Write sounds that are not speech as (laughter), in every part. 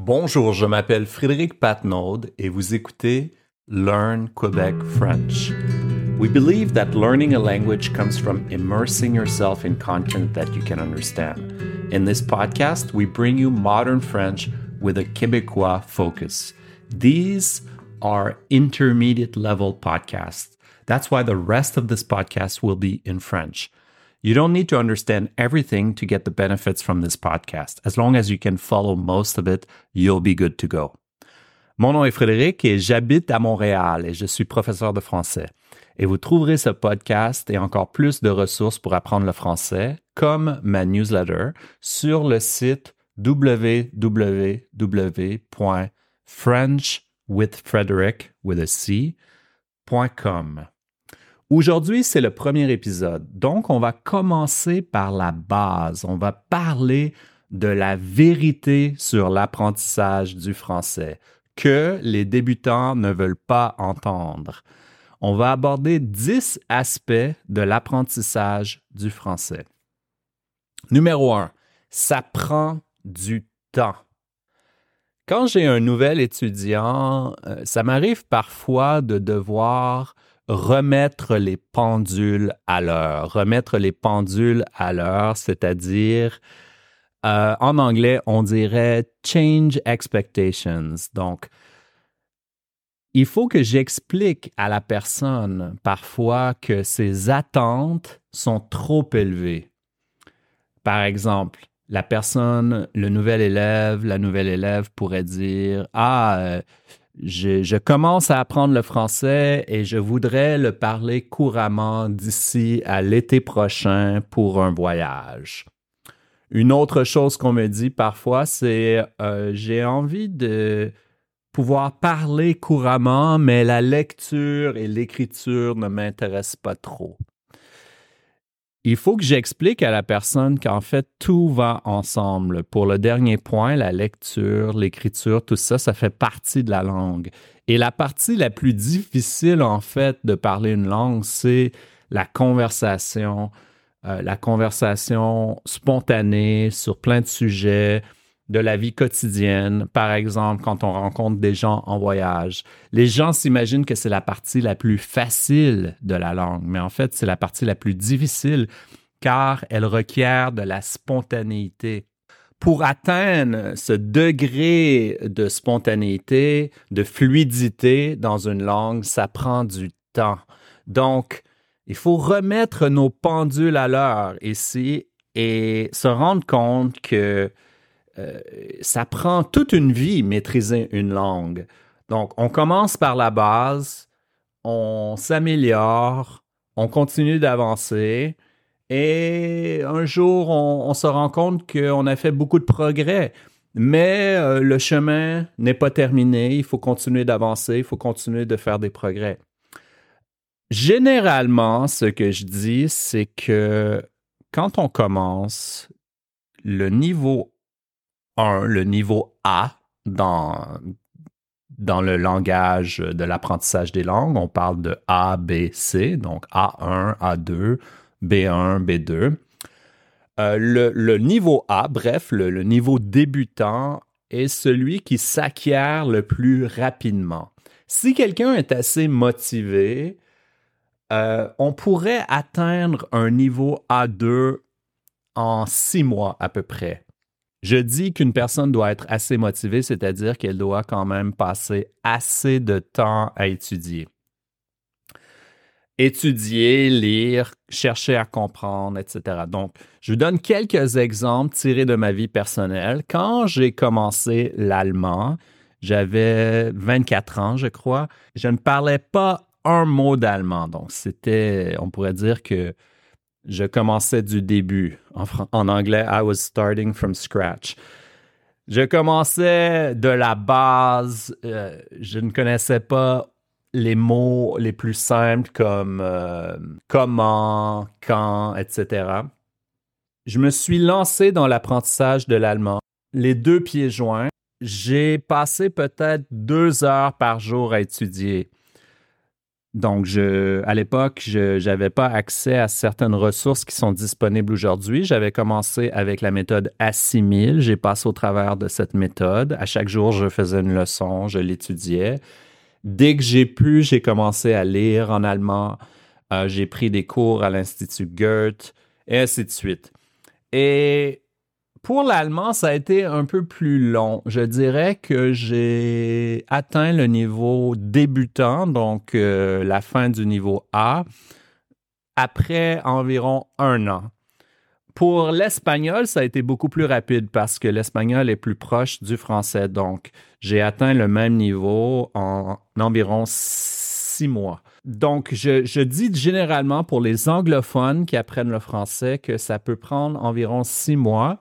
Bonjour, je m'appelle Frédéric Patnaud et vous écoutez Learn Quebec French. We believe that learning a language comes from immersing yourself in content that you can understand. In this podcast, we bring you modern French with a Quebecois focus. These are intermediate level podcasts. That's why the rest of this podcast will be in French. You don't need to understand everything to get the benefits from this podcast. As long as you can follow most of it, you'll be good to go. Mon nom est Frédéric et j'habite à Montréal et je suis professeur de français. Et vous trouverez ce podcast et encore plus de ressources pour apprendre le français, comme ma newsletter, sur le site www.frenchwithfrederick.com. Aujourd'hui, c'est le premier épisode. Donc, on va commencer par la base. On va parler de la vérité sur l'apprentissage du français que les débutants ne veulent pas entendre. On va aborder 10 aspects de l'apprentissage du français. Numéro 1, ça prend du temps. Quand j'ai un nouvel étudiant, euh, ça m'arrive parfois de devoir remettre les pendules à l'heure. Remettre les pendules à l'heure, c'est-à-dire, euh, en anglais, on dirait change expectations. Donc, il faut que j'explique à la personne parfois que ses attentes sont trop élevées. Par exemple, la personne, le nouvel élève, la nouvelle élève pourrait dire Ah, je, commence à apprendre le français et je voudrais le parler couramment d'ici à l'été prochain pour un voyage. Une autre chose qu'on me dit parfois, c'est euh, j'ai envie de pouvoir parler couramment, mais la lecture et l'écriture ne m'intéressent pas trop il faut que j'explique à la personne qu'en fait, tout va ensemble. Pour le dernier point, la lecture, l'écriture, tout ça, ça fait partie de la langue. Et la partie la plus difficile, en fait, de parler une langue, c'est la conversation, euh, la conversation spontanée sur plein de sujets, de la vie quotidienne, par exemple quand on rencontre des gens en voyage. Les gens s'imaginent que c'est la partie la plus facile de la langue, mais en fait c'est la partie la plus difficile car elle requiert de la spontanéité. Pour atteindre ce degré de spontanéité, de fluidité dans une langue, ça prend du temps. Donc, il faut remettre nos pendules à l'heure ici et se rendre compte que euh, ça prend toute une vie maîtriser une langue. Donc, on commence par la base, on s'améliore, on continue d'avancer et un jour, on, se rend compte qu'on a fait beaucoup de progrès. Mais euh, le chemin n'est pas terminé, il faut continuer d'avancer, il faut continuer de faire des progrès. Généralement, ce que je dis, c'est que quand on commence, le niveau le niveau A dans, dans le langage de l'apprentissage des langues. On parle de A, B, C, donc A1, A2, B1, B2. le, niveau A, bref, le, niveau débutant est celui qui s'acquiert le plus rapidement. Si quelqu'un est assez motivé, euh, on pourrait atteindre un niveau A2 en six mois à peu près. Je dis qu'une personne doit être assez motivée, c'est-à-dire qu'elle doit quand même passer assez de temps à étudier. Étudier, lire, chercher à comprendre, etc. Donc, je vous donne quelques exemples tirés de ma vie personnelle. Quand j'ai commencé l'allemand, j'avais 24 ans, je crois. Je ne parlais pas un mot d'allemand. Donc, c'était, on pourrait dire que je commençais du début. En, anglais, I was starting from scratch. Je commençais de la base. Euh, je ne connaissais pas les mots les plus simples comme euh, comment, quand, etc. Je me suis lancé dans l'apprentissage de l'allemand, les deux pieds joints. J'ai passé peut-être deux heures par jour à étudier. Donc, à l'époque, je n'avais pas accès à certaines ressources qui sont disponibles aujourd'hui. J'avais commencé avec la méthode Assimile. J'ai passé au travers de cette méthode. À chaque jour, je faisais une leçon, je l'étudiais. Dès que j'ai pu, j'ai commencé à lire en allemand. Euh, j'ai pris des cours à l'Institut Goethe et ainsi de suite. Et pour l'allemand, ça a été un peu plus long. Je dirais que j'ai atteint le niveau débutant, donc euh, la fin du niveau A, après environ un an. Pour l'espagnol, ça a été beaucoup plus rapide parce que l'espagnol est plus proche du français. Donc, j'ai atteint le même niveau en environ six mois. Donc, je, je, dis généralement pour les anglophones qui apprennent le français que ça peut prendre environ six mois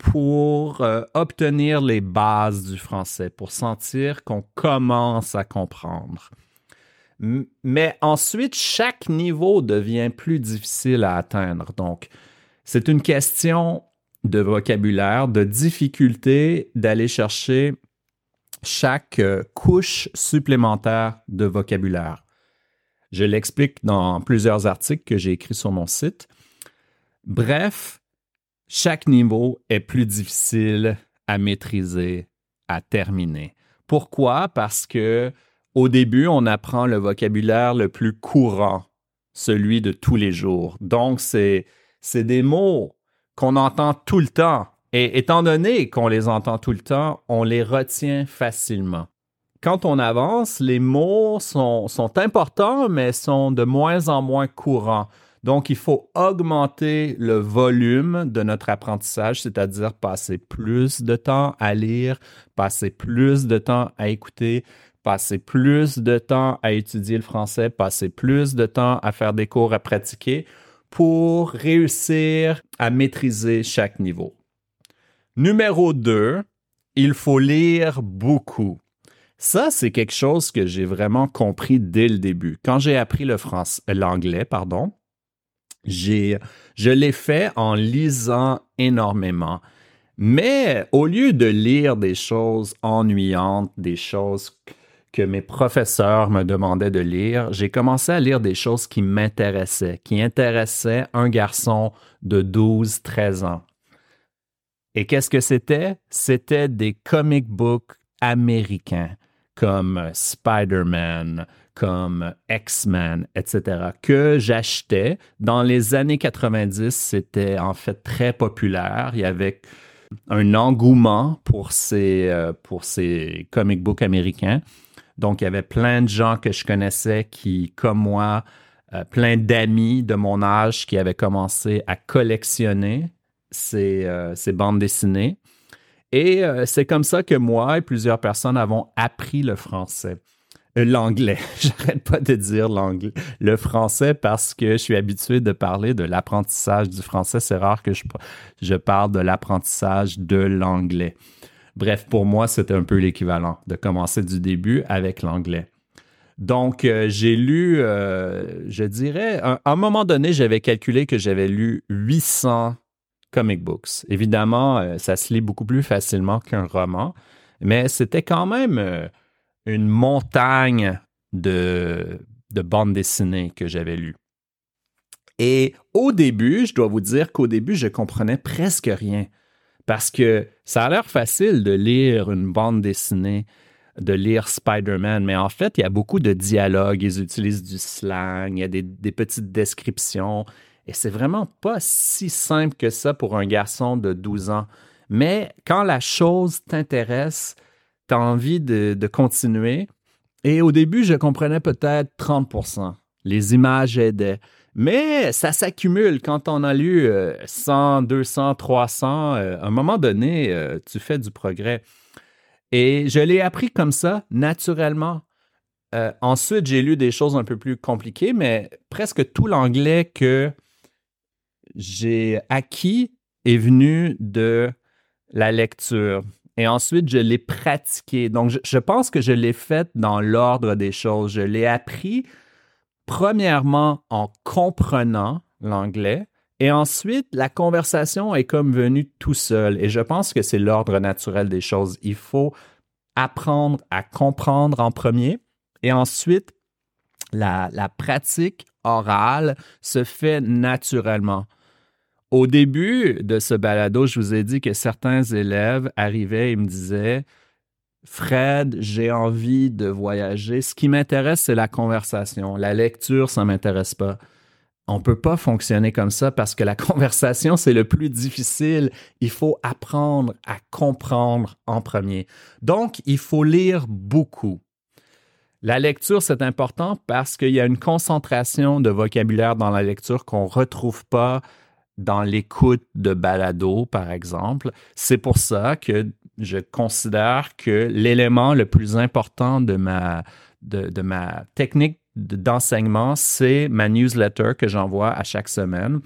pour euh, obtenir les bases du français, pour sentir qu'on commence à comprendre. Mais ensuite, chaque niveau devient plus difficile à atteindre. Donc, c'est une question de vocabulaire, de difficulté d'aller chercher chaque euh, couche supplémentaire de vocabulaire. Je l'explique dans plusieurs articles que j'ai écrits sur mon site. Bref, chaque niveau est plus difficile à maîtriser, à terminer. Pourquoi? Parce que au début, on apprend le vocabulaire le plus courant, celui de tous les jours. Donc, c'est, des mots qu'on entend tout le temps. Et étant donné qu'on les entend tout le temps, on les retient facilement. Quand on avance, les mots sont, sont importants, mais sont de moins en moins courants. Donc, il faut augmenter le volume de notre apprentissage, c'est-à-dire passer plus de temps à lire, passer plus de temps à écouter, passer plus de temps à étudier le français, passer plus de temps à faire des cours à pratiquer pour réussir à maîtriser chaque niveau. Numéro 2, il faut lire beaucoup. Ça, c'est quelque chose que j'ai vraiment compris dès le début. Quand j'ai appris l'anglais, pardon, je l'ai fait en lisant énormément. Mais au lieu de lire des choses ennuyantes, des choses que mes professeurs me demandaient de lire, j'ai commencé à lire des choses qui m'intéressaient, qui intéressaient un garçon de 12, 13 ans. Et qu'est-ce que c'était? C'était des comic books américains comme Spider-Man, comme X-Men, etc., que j'achetais. Dans les années 90, c'était en fait très populaire. Il y avait un engouement pour ces, euh, pour comic books américains. Donc, il y avait plein de gens que je connaissais qui, comme moi, euh, plein d'amis de mon âge qui avaient commencé à collectionner ces, euh, ces bandes dessinées. Et c'est comme ça que moi et plusieurs personnes avons appris le français. Euh, l'anglais. (laughs) J'arrête pas de dire l'anglais. Le français parce que je suis habitué de parler de l'apprentissage du français. C'est rare que je, parle de l'apprentissage de l'anglais. Bref, pour moi, c'est un peu l'équivalent de commencer du début avec l'anglais. Donc, euh, j'ai lu, euh, je dirais, à un moment donné, j'avais calculé que j'avais lu 800 comic books. Évidemment, ça se lit beaucoup plus facilement qu'un roman, mais c'était quand même une montagne de, de bandes dessinées que j'avais lues. Et au début, je dois vous dire qu'au début, je comprenais presque rien. Parce que ça a l'air facile de lire une bande dessinée, de lire Spider-Man, mais en fait, il y a beaucoup de dialogues, ils utilisent du slang, il y a des, des petites descriptions, et c'est vraiment pas si simple que ça pour un garçon de 12 ans. Mais quand la chose t'intéresse, tu as envie de, continuer. Et au début, je comprenais peut-être 30% Les images aidaient. Mais ça s'accumule quand on a lu 100, 200, 300. à un moment donné, euh, tu fais du progrès. Et je l'ai appris comme ça, naturellement. Euh, ensuite, j'ai lu des choses un peu plus compliquées, mais presque tout l'anglais que j'ai acquis est venu de la lecture. Et ensuite, je l'ai pratiqué. Donc, je, pense que je l'ai fait dans l'ordre des choses. Je l'ai appris premièrement en comprenant l'anglais. Et ensuite, la conversation est comme venue tout seul. Et je pense que c'est l'ordre naturel des choses. Il faut apprendre à comprendre en premier et ensuite La, la pratique orale se fait naturellement. Au début de ce balado, je vous ai dit que certains élèves arrivaient et me disaient Fred, j'ai envie de voyager. Ce qui m'intéresse, c'est la conversation. La lecture, ça ne m'intéresse pas. On ne peut pas fonctionner comme ça parce que la (laughs) conversation, c'est le plus difficile. Il faut apprendre à comprendre en premier. Donc, il faut lire beaucoup. La lecture, c'est important parce qu'il y a une concentration de vocabulaire dans la lecture qu'on ne retrouve pas dans l'écoute de balado, par exemple. C'est pour ça que je considère que l'élément le plus important de ma, technique d'enseignement, c'est ma newsletter que j'envoie à chaque semaine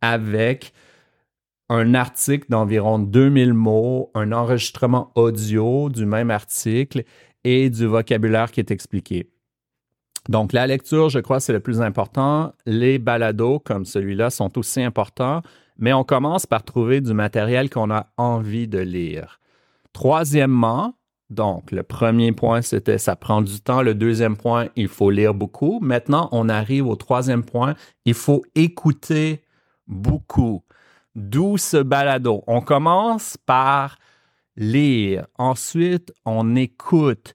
avec un article d'environ 2000 mots, un enregistrement audio du même article et du vocabulaire qui est expliqué. Donc, la lecture, je crois, c'est le plus important. Les balados comme celui-là sont aussi importants, mais on commence par trouver du matériel qu'on a envie de lire. Troisièmement, donc, le premier point, c'était ça prend du temps. Le deuxième point, il faut lire beaucoup. Maintenant, on arrive au troisième point, il faut écouter beaucoup. D'où ce balado? On commence par lire. Ensuite, on écoute.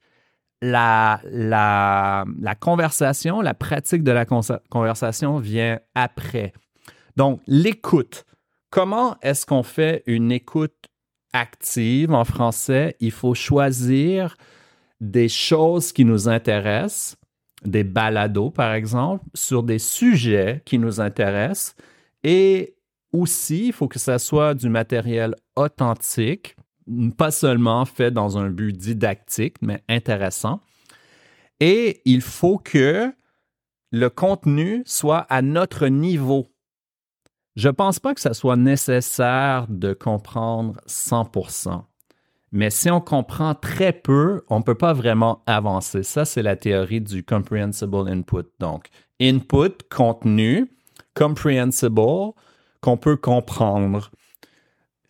La, conversation, la pratique de la conversation vient après. Donc, l'écoute. Comment est-ce qu'on fait une écoute active? En français, il faut choisir des choses qui nous intéressent, des balados par exemple, sur des sujets qui nous intéressent et aussi, il faut que ça soit du matériel authentique, pas seulement fait dans un but didactique, mais intéressant. Et il faut que le contenu soit à notre niveau je ne pense pas que ça soit nécessaire de comprendre 100%. Mais si on comprend très peu, on ne peut pas vraiment avancer. Ça, c'est la théorie du comprehensible input. Donc, input, contenu, comprehensible, qu'on peut comprendre.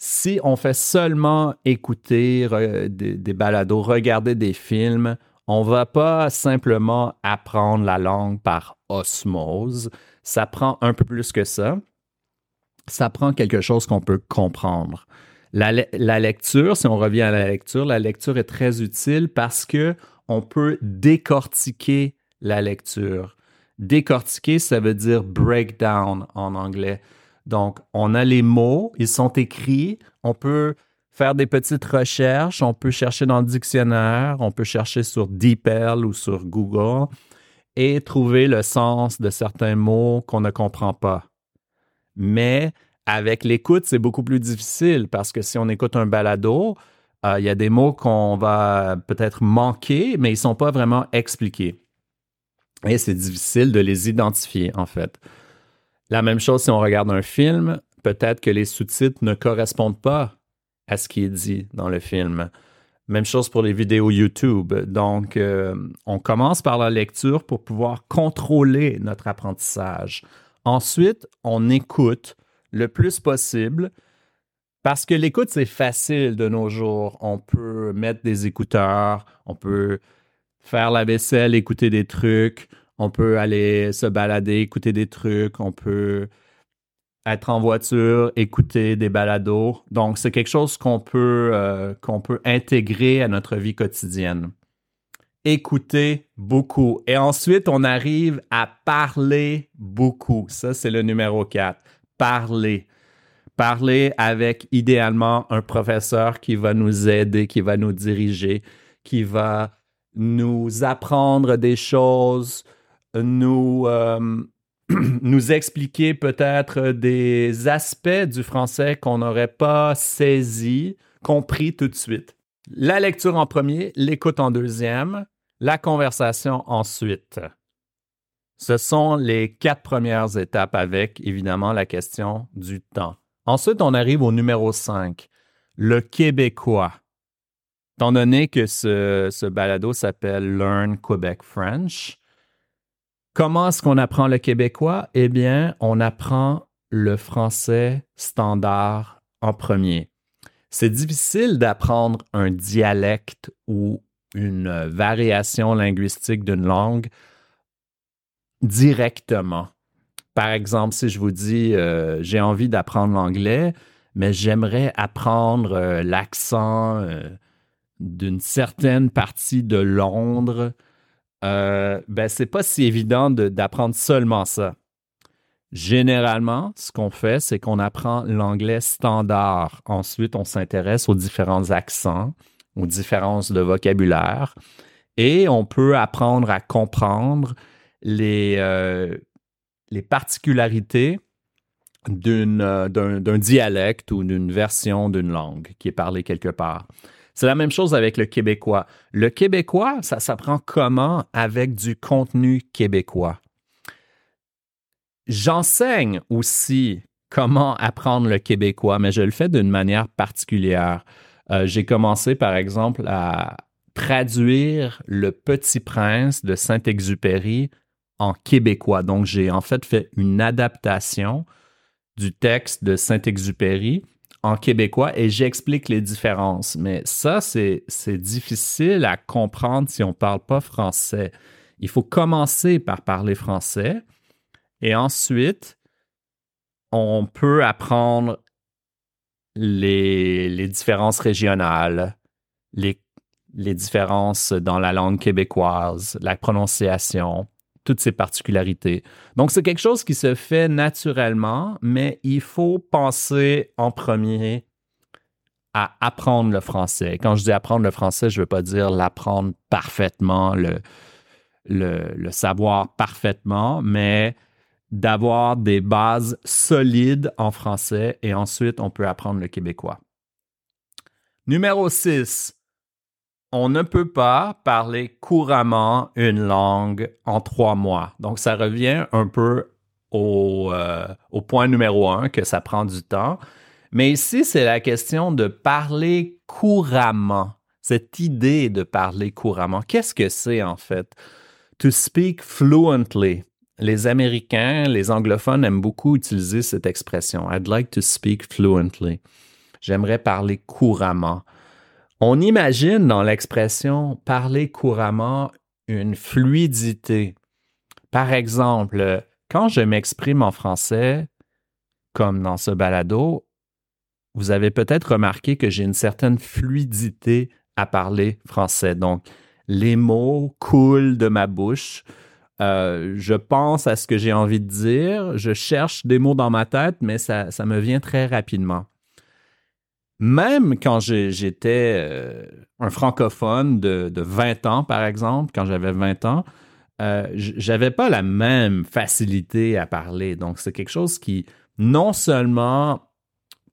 Si on fait seulement écouter des, balados, regarder des films, on ne va pas simplement apprendre la langue par osmose. Ça prend un peu plus que ça ça prend quelque chose qu'on peut comprendre. La, lecture, si on revient à la lecture, la lecture est très utile parce que on peut décortiquer la lecture. Décortiquer, ça veut dire breakdown en anglais. Donc, on a les mots, ils sont écrits, on peut faire des petites recherches, on peut chercher dans le dictionnaire, on peut chercher sur DeepL ou sur Google et trouver le sens de certains mots qu'on ne comprend pas. Mais avec l'écoute, c'est beaucoup plus difficile parce que si on écoute un balado, euh, il y a des mots qu'on va peut-être manquer, mais ils ne sont pas vraiment expliqués. Et c'est difficile de les identifier, en fait. La même chose si on regarde un film, peut-être que les sous-titres ne correspondent pas à ce qui est dit dans le film. Même chose pour les vidéos YouTube. Donc, euh, on commence par la lecture pour pouvoir contrôler notre apprentissage. Ensuite, on écoute le plus possible parce que l'écoute, c'est facile de nos jours. On peut mettre des écouteurs, on peut faire la vaisselle, écouter des trucs, on peut aller se balader, écouter des trucs, on peut être en voiture, écouter des balados. Donc, c'est quelque chose qu'on peut, euh, qu'on peut intégrer à notre vie quotidienne écouter beaucoup. Et ensuite, on arrive à parler beaucoup. Ça, c'est le numéro 4. Parler. Parler avec idéalement un professeur qui va nous aider, qui va nous diriger, qui va nous apprendre des choses, nous, euh, (clears throat) nous expliquer peut-être des aspects du français qu'on n'aurait pas saisi, compris tout de suite. La lecture en premier, l'écoute en deuxième, la conversation ensuite. Ce sont les quatre premières étapes avec, évidemment, la question du temps. Ensuite, on arrive au numéro 5, le québécois. Étant donné que ce, ce balado s'appelle Learn Quebec French, comment est-ce qu'on apprend le québécois? Eh bien, on apprend le français standard en premier. C'est difficile d'apprendre un dialecte ou une variation linguistique d'une langue directement. Par exemple, si je vous dis euh, j'ai envie d'apprendre l'anglais, mais j'aimerais apprendre euh, l'accent euh, d'une certaine partie de Londres, euh, ben c'est pas si évident d'apprendre seulement ça. Généralement, ce qu'on fait, c'est qu'on apprend l'anglais standard. Ensuite, on s'intéresse aux différents accents, aux différences de vocabulaire, et on peut apprendre à comprendre les, les particularités euh, d'un dialecte ou d'une version d'une langue qui est parlée quelque part. C'est la même chose avec le québécois. Le québécois, ça s'apprend comment avec du contenu québécois? J'enseigne aussi comment apprendre le québécois, mais je le fais d'une manière particulière. Euh, j'ai commencé, par exemple, à traduire Le Petit Prince de Saint-Exupéry en québécois. Donc, j'ai en fait fait une adaptation du texte de Saint-Exupéry en québécois et j'explique les différences. Mais ça, c'est difficile à comprendre si on ne parle pas français. Il faut commencer par parler français et ensuite, on peut apprendre les, les différences régionales, les, les différences dans la langue québécoise, la prononciation, toutes ces particularités. Donc, c'est quelque chose qui se fait naturellement, mais il faut penser en premier à apprendre le français. Quand je dis apprendre le français, je ne veux pas dire l'apprendre parfaitement, le, le, savoir parfaitement, mais d'avoir des bases solides en français et ensuite on peut apprendre le québécois. Numéro 6, on ne peut pas parler couramment une langue en trois mois. Donc, ça revient un peu au, euh, au, point numéro un, que ça prend du temps. Mais ici, c'est la question de parler couramment. Cette idée de parler couramment. Qu'est-ce que c'est en fait? To speak fluently. Les Américains, les anglophones aiment beaucoup utiliser cette expression. I'd like to speak fluently. J'aimerais parler couramment. On imagine dans l'expression parler couramment une fluidité. Par exemple, quand je m'exprime en français, comme dans ce balado, vous avez peut-être remarqué que j'ai une certaine fluidité à parler français. Donc, les mots coulent de ma bouche. Euh, je pense à ce que j'ai envie de dire. Je cherche des mots dans ma tête, mais ça me vient très rapidement même quand j'étais euh, un francophone de, 20 ans, par exemple, quand j'avais 20 ans, euh, j'avais pas la même facilité à parler. Donc, c'est quelque chose qui, non seulement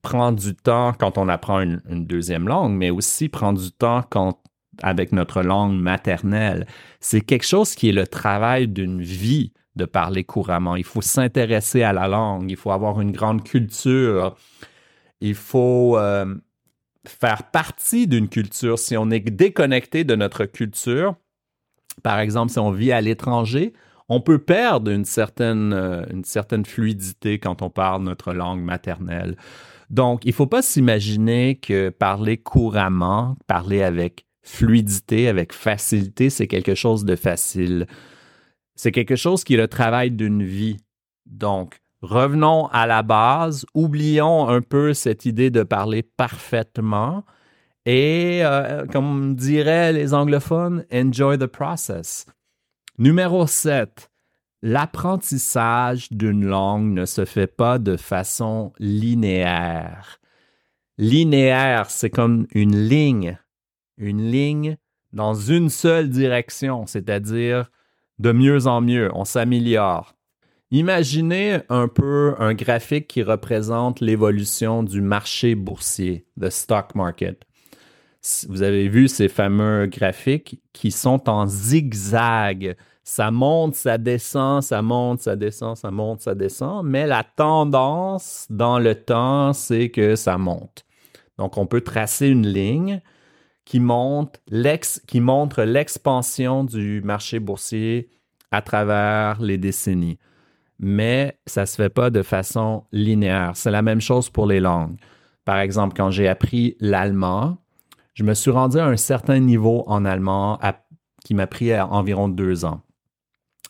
prend du temps quand on apprend une, deuxième langue, mais aussi prend du temps quand, avec notre langue maternelle. C'est quelque chose qui est le travail d'une vie de parler couramment. Il faut s'intéresser à la langue, il faut avoir une grande culture il faut euh, faire partie d'une culture. Si on est déconnecté de notre culture, par exemple, si on vit à l'étranger, on peut perdre une certaine, euh, une certaine fluidité quand on parle notre langue maternelle. Donc, il ne faut pas s'imaginer que parler couramment, parler avec fluidité, avec facilité, c'est quelque chose de facile. C'est quelque chose qui est le travail d'une vie. Donc, revenons à la base, oublions un peu cette idée de parler parfaitement et, euh, comme diraient les anglophones, enjoy the process. Numéro 7. L'apprentissage d'une langue ne se fait pas de façon linéaire. Linéaire, c'est comme une ligne, une ligne dans une seule direction, c'est-à-dire de mieux en mieux, on s'améliore. Imaginez un peu un graphique qui représente l'évolution du marché boursier, the stock market. Vous avez vu ces fameux graphiques qui sont en zigzag. Ça monte, ça descend, ça monte, ça descend, ça monte, ça descend, mais la tendance dans le temps, c'est que ça monte. Donc, on peut tracer une ligne qui, monte qui montre l'expansion du marché boursier à travers les décennies mais ça ne se fait pas de façon linéaire. C'est la même chose pour les langues. Par exemple, quand j'ai appris l'allemand, je me suis rendu à un certain niveau en allemand qui m'a pris environ deux ans.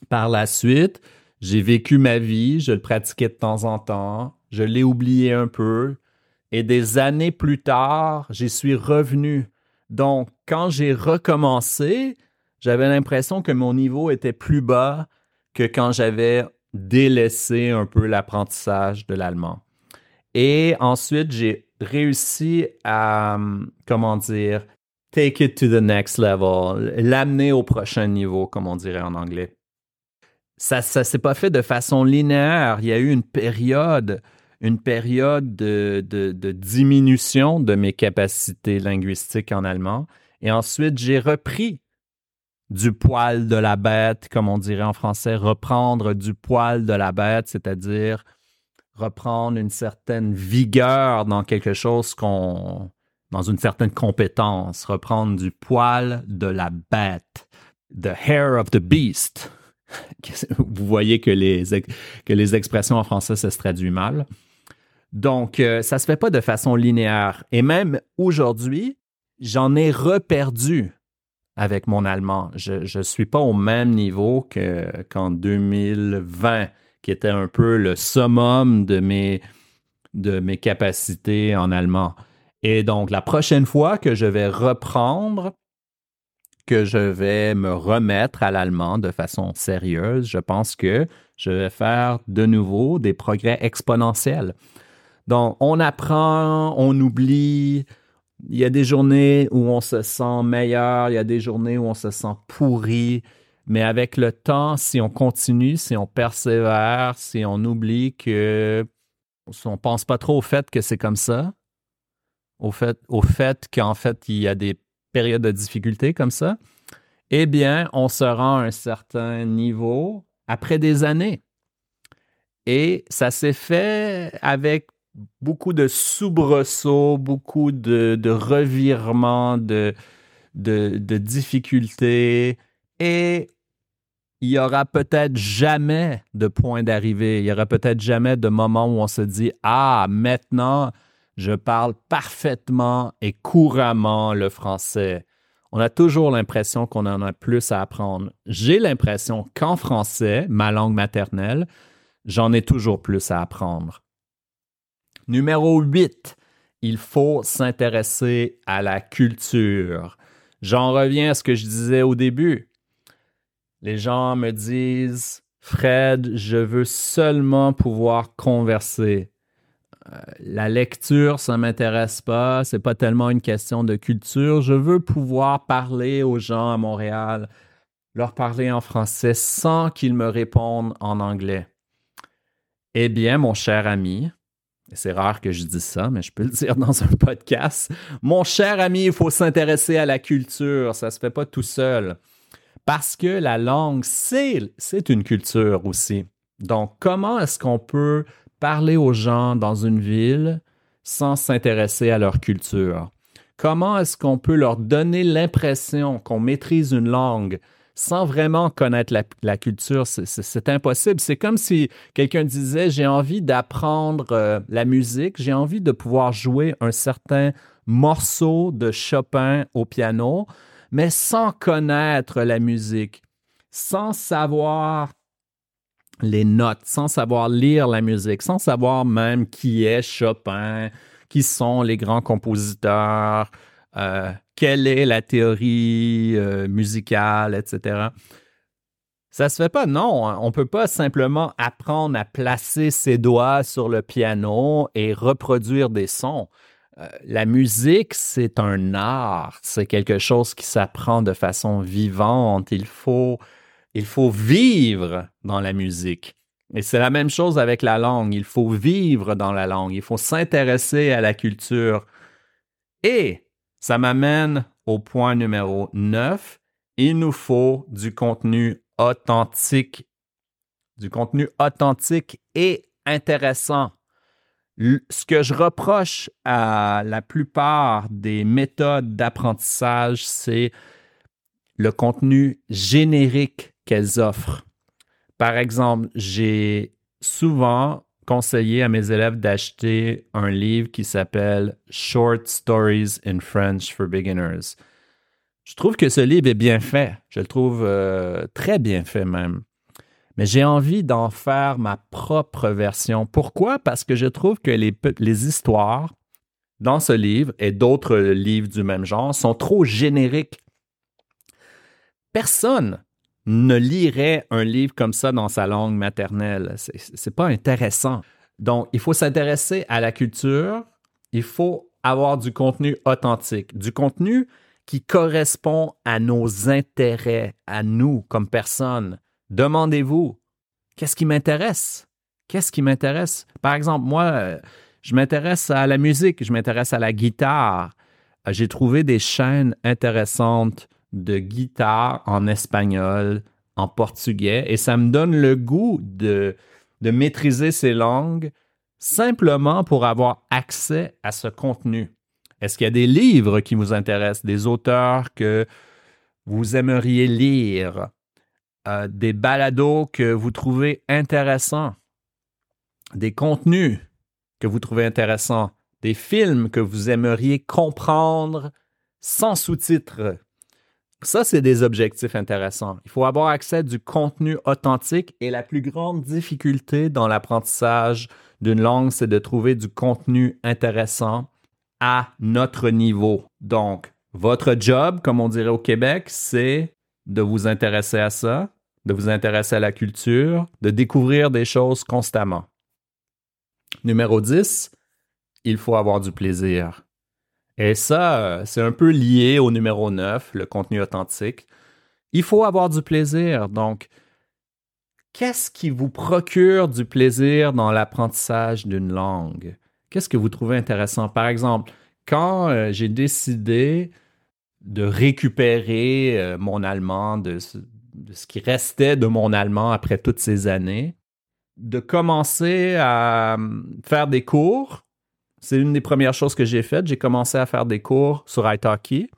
Par la suite, j'ai vécu ma vie, je le pratiquais de temps en temps, je l'ai oublié un peu, et des années plus tard, j'y suis revenu. Donc, quand j'ai recommencé, j'avais l'impression que mon niveau était plus bas que quand j'avais délaissé un peu l'apprentissage de l'allemand. Et ensuite, j'ai réussi à, comment dire, take it to the next level, l'amener au prochain niveau, comme on dirait en anglais. Ça ne s'est pas fait de façon linéaire. Il y a eu une période, une période de, de diminution de mes capacités linguistiques en allemand. Et ensuite, j'ai repris du poil de la bête, comme on dirait en français, reprendre du poil de la bête, c'est-à-dire reprendre une certaine vigueur dans quelque chose qu'on, dans une certaine compétence, reprendre du poil de la bête, the hair of the beast. (laughs) Vous voyez que les, que les expressions en français, ça se traduit mal. Donc, euh, ça se fait pas de façon linéaire. Et même aujourd'hui, j'en ai reperdu avec mon allemand. Je ne suis pas au même niveau qu'en 2020 qui était un peu le summum de mes, de mes capacités en allemand. Et donc, la prochaine fois que je vais reprendre, que je vais me remettre à l'allemand de façon sérieuse, je pense que je vais faire de nouveau des progrès exponentiels. Donc, on apprend, on oublie. Il y a des journées où on se sent meilleur, il y a des journées où on se sent pourri. Mais avec le temps, si on continue, si on persévère, si on oublie que on pense pas trop au fait que c'est comme ça, au fait, au fait qu'en fait, il y a des périodes de difficulté comme ça, eh bien, on se rend à un certain niveau après des années. Et ça s'est fait avec beaucoup de soubresauts, beaucoup de, revirements, de, de, difficultés. Et il y aura peut-être jamais de point d'arrivée. Il y aura peut-être jamais de moment où on se dit Ah, maintenant, je parle parfaitement et couramment le français. On a toujours l'impression qu'on en a plus à apprendre. J'ai l'impression qu'en français, ma langue maternelle, j'en ai toujours plus à apprendre. Numéro 8, il faut s'intéresser à la culture. J'en reviens à ce que je disais au début. Les gens me disent, Fred, je veux seulement pouvoir converser. Euh, la lecture, ça m'intéresse pas. C'est pas tellement une question de culture. Je veux pouvoir parler aux gens à Montréal, leur parler en français sans qu'ils me répondent en anglais. Eh bien, mon cher ami, c'est rare que je dise ça, mais je peux le dire dans un podcast. Mon cher ami, il faut s'intéresser à la culture. Ça ne se fait pas tout seul. Parce que la langue, c'est une culture aussi. Donc, comment est-ce qu'on peut parler aux gens dans une ville sans s'intéresser à leur culture? Comment est-ce qu'on peut leur donner l'impression qu'on maîtrise une langue sans vraiment connaître la, culture? C'est impossible. C'est comme si quelqu'un disait, j'ai envie d'apprendre euh, la musique, j'ai envie de pouvoir jouer un certain morceau de Chopin au piano, mais sans connaître la musique, sans savoir les notes, sans savoir lire la musique, sans savoir même qui est Chopin, qui sont les grands compositeurs, euh, quelle est la théorie euh, musicale, etc. Ça se fait pas, non. On peut pas simplement apprendre à placer ses doigts sur le piano et reproduire des sons. Euh, la musique, c'est un art, c'est quelque chose qui s'apprend de façon vivante. Il faut, il faut vivre dans la musique. Et c'est la même chose avec la langue. Il faut vivre dans la langue. Il faut s'intéresser à la culture. Et ça m'amène au point numéro 9. Il nous faut du contenu authentique. Du contenu authentique et intéressant ce que je reproche à la plupart des méthodes d'apprentissage, c'est le contenu générique qu'elles offrent. Par exemple, j'ai souvent conseillé à mes élèves d'acheter un livre qui s'appelle Short Stories in French for Beginners. Je trouve que ce livre est bien fait. Je le trouve euh, très bien fait même. mais j'ai envie d'en faire ma propre version. Pourquoi? Parce que je trouve que les histoires dans ce livre et d'autres livres du même genre sont trop génériques. Personne ne lirait un livre comme ça dans sa langue maternelle. C'est pas intéressant. Donc, il faut s'intéresser à la culture. Il faut avoir du contenu authentique, du contenu qui correspond à nos intérêts, à nous comme personnes. Demandez-vous, qu'est-ce qui m'intéresse? Qu'est-ce qui m'intéresse? Par exemple, moi, euh, je m'intéresse à la musique, je m'intéresse à la guitare. Euh, j'ai trouvé des chaînes intéressantes de guitare en espagnol, en portugais, et ça me donne le goût de, de maîtriser ces langues simplement pour avoir accès à ce contenu. Est-ce qu'il y a des livres qui vous intéressent, des auteurs que vous aimeriez lire, euh, des balados que vous trouvez intéressants, des contenus que vous trouvez intéressants, des films que vous aimeriez comprendre sans sous-titres? Ça, c'est des objectifs intéressants. Il faut avoir accès à du contenu authentique et la plus grande difficulté dans l'apprentissage d'une langue, c'est de trouver du contenu intéressant à notre niveau. Donc, votre job, comme on dirait au Québec, c'est de vous intéresser à ça, de vous intéresser à la culture, de découvrir des choses constamment. Numéro 10, il faut avoir du plaisir. Et ça, euh, c'est un peu lié au numéro 9, le contenu authentique. Il faut avoir du plaisir. Donc, qu'est-ce qui vous procure du plaisir dans l'apprentissage d'une langue? Qu'est-ce que vous trouvez intéressant? Par exemple, quand euh, j'ai décidé de récupérer euh, mon allemand, de, ce qui restait de mon allemand après toutes ces années, de commencer à faire des cours c'est une des premières choses que j'ai faites. J'ai commencé à faire des cours sur italki.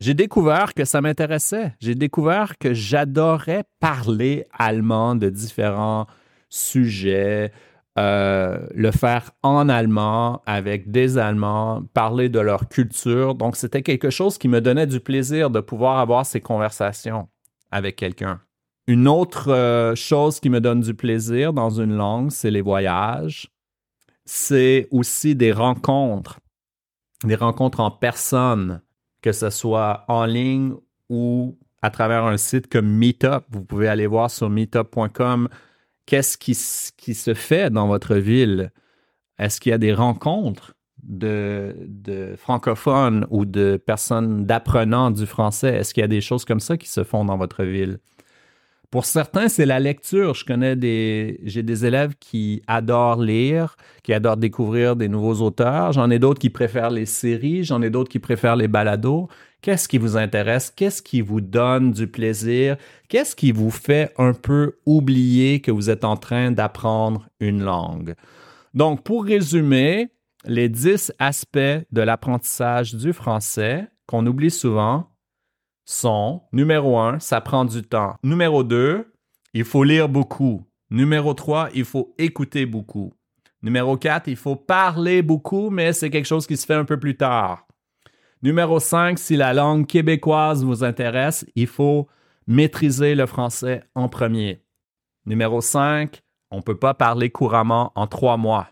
J'ai découvert que ça m'intéressait. J'ai découvert que j'adorais parler allemand de différents sujets, euh, le faire en allemand avec des Allemands, parler de leur culture. Donc, c'était quelque chose qui me donnait du plaisir de pouvoir avoir ces conversations avec quelqu'un. Une autre euh, chose qui me donne du plaisir dans une langue, c'est les voyages c'est aussi des rencontres, des rencontres en personne, que ce soit en ligne ou à travers un site comme Meetup. Vous pouvez aller voir sur meetup.com qu'est-ce qui, se fait dans votre ville. Est-ce qu'il y a des rencontres de, de francophones ou de personnes d'apprenants du français? Est-ce qu'il y a des choses comme ça qui se font dans votre ville? Pour certains, c'est la lecture. J'ai des élèves qui adorent lire, qui adorent découvrir des nouveaux auteurs. J'en ai d'autres qui préfèrent les séries. J'en ai d'autres qui préfèrent les balados. Qu'est-ce qui vous intéresse? Qu'est-ce qui vous donne du plaisir? Qu'est-ce qui vous fait un peu oublier que vous êtes en train d'apprendre une langue? Donc, pour résumer, les 10 aspects de l'apprentissage du français qu'on oublie souvent, sont, numéro un, ça prend du temps. Numéro deux, il faut lire beaucoup. Numéro trois, il faut écouter beaucoup. Numéro quatre, il faut parler beaucoup, mais c'est quelque chose qui se fait un peu plus tard. Numéro cinq, si la langue québécoise vous intéresse, il faut maîtriser le français en premier. Numéro cinq, on ne peut pas parler couramment en trois mois.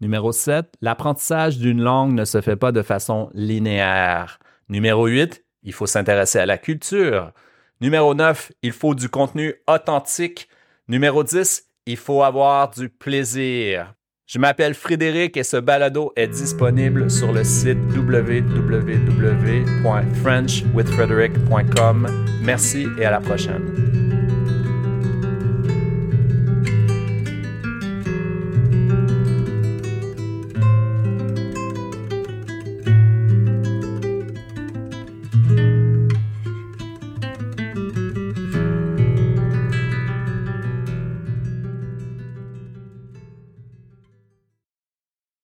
Numéro 7, l'apprentissage d'une langue ne se fait pas de façon linéaire. Numéro 8, il faut s'intéresser à la culture. Numéro 9, il faut du contenu authentique. Numéro 10, il faut avoir du plaisir. Je m'appelle Frédéric et ce balado est disponible sur le site www.frenchwithfrederick.com. Merci et à la prochaine.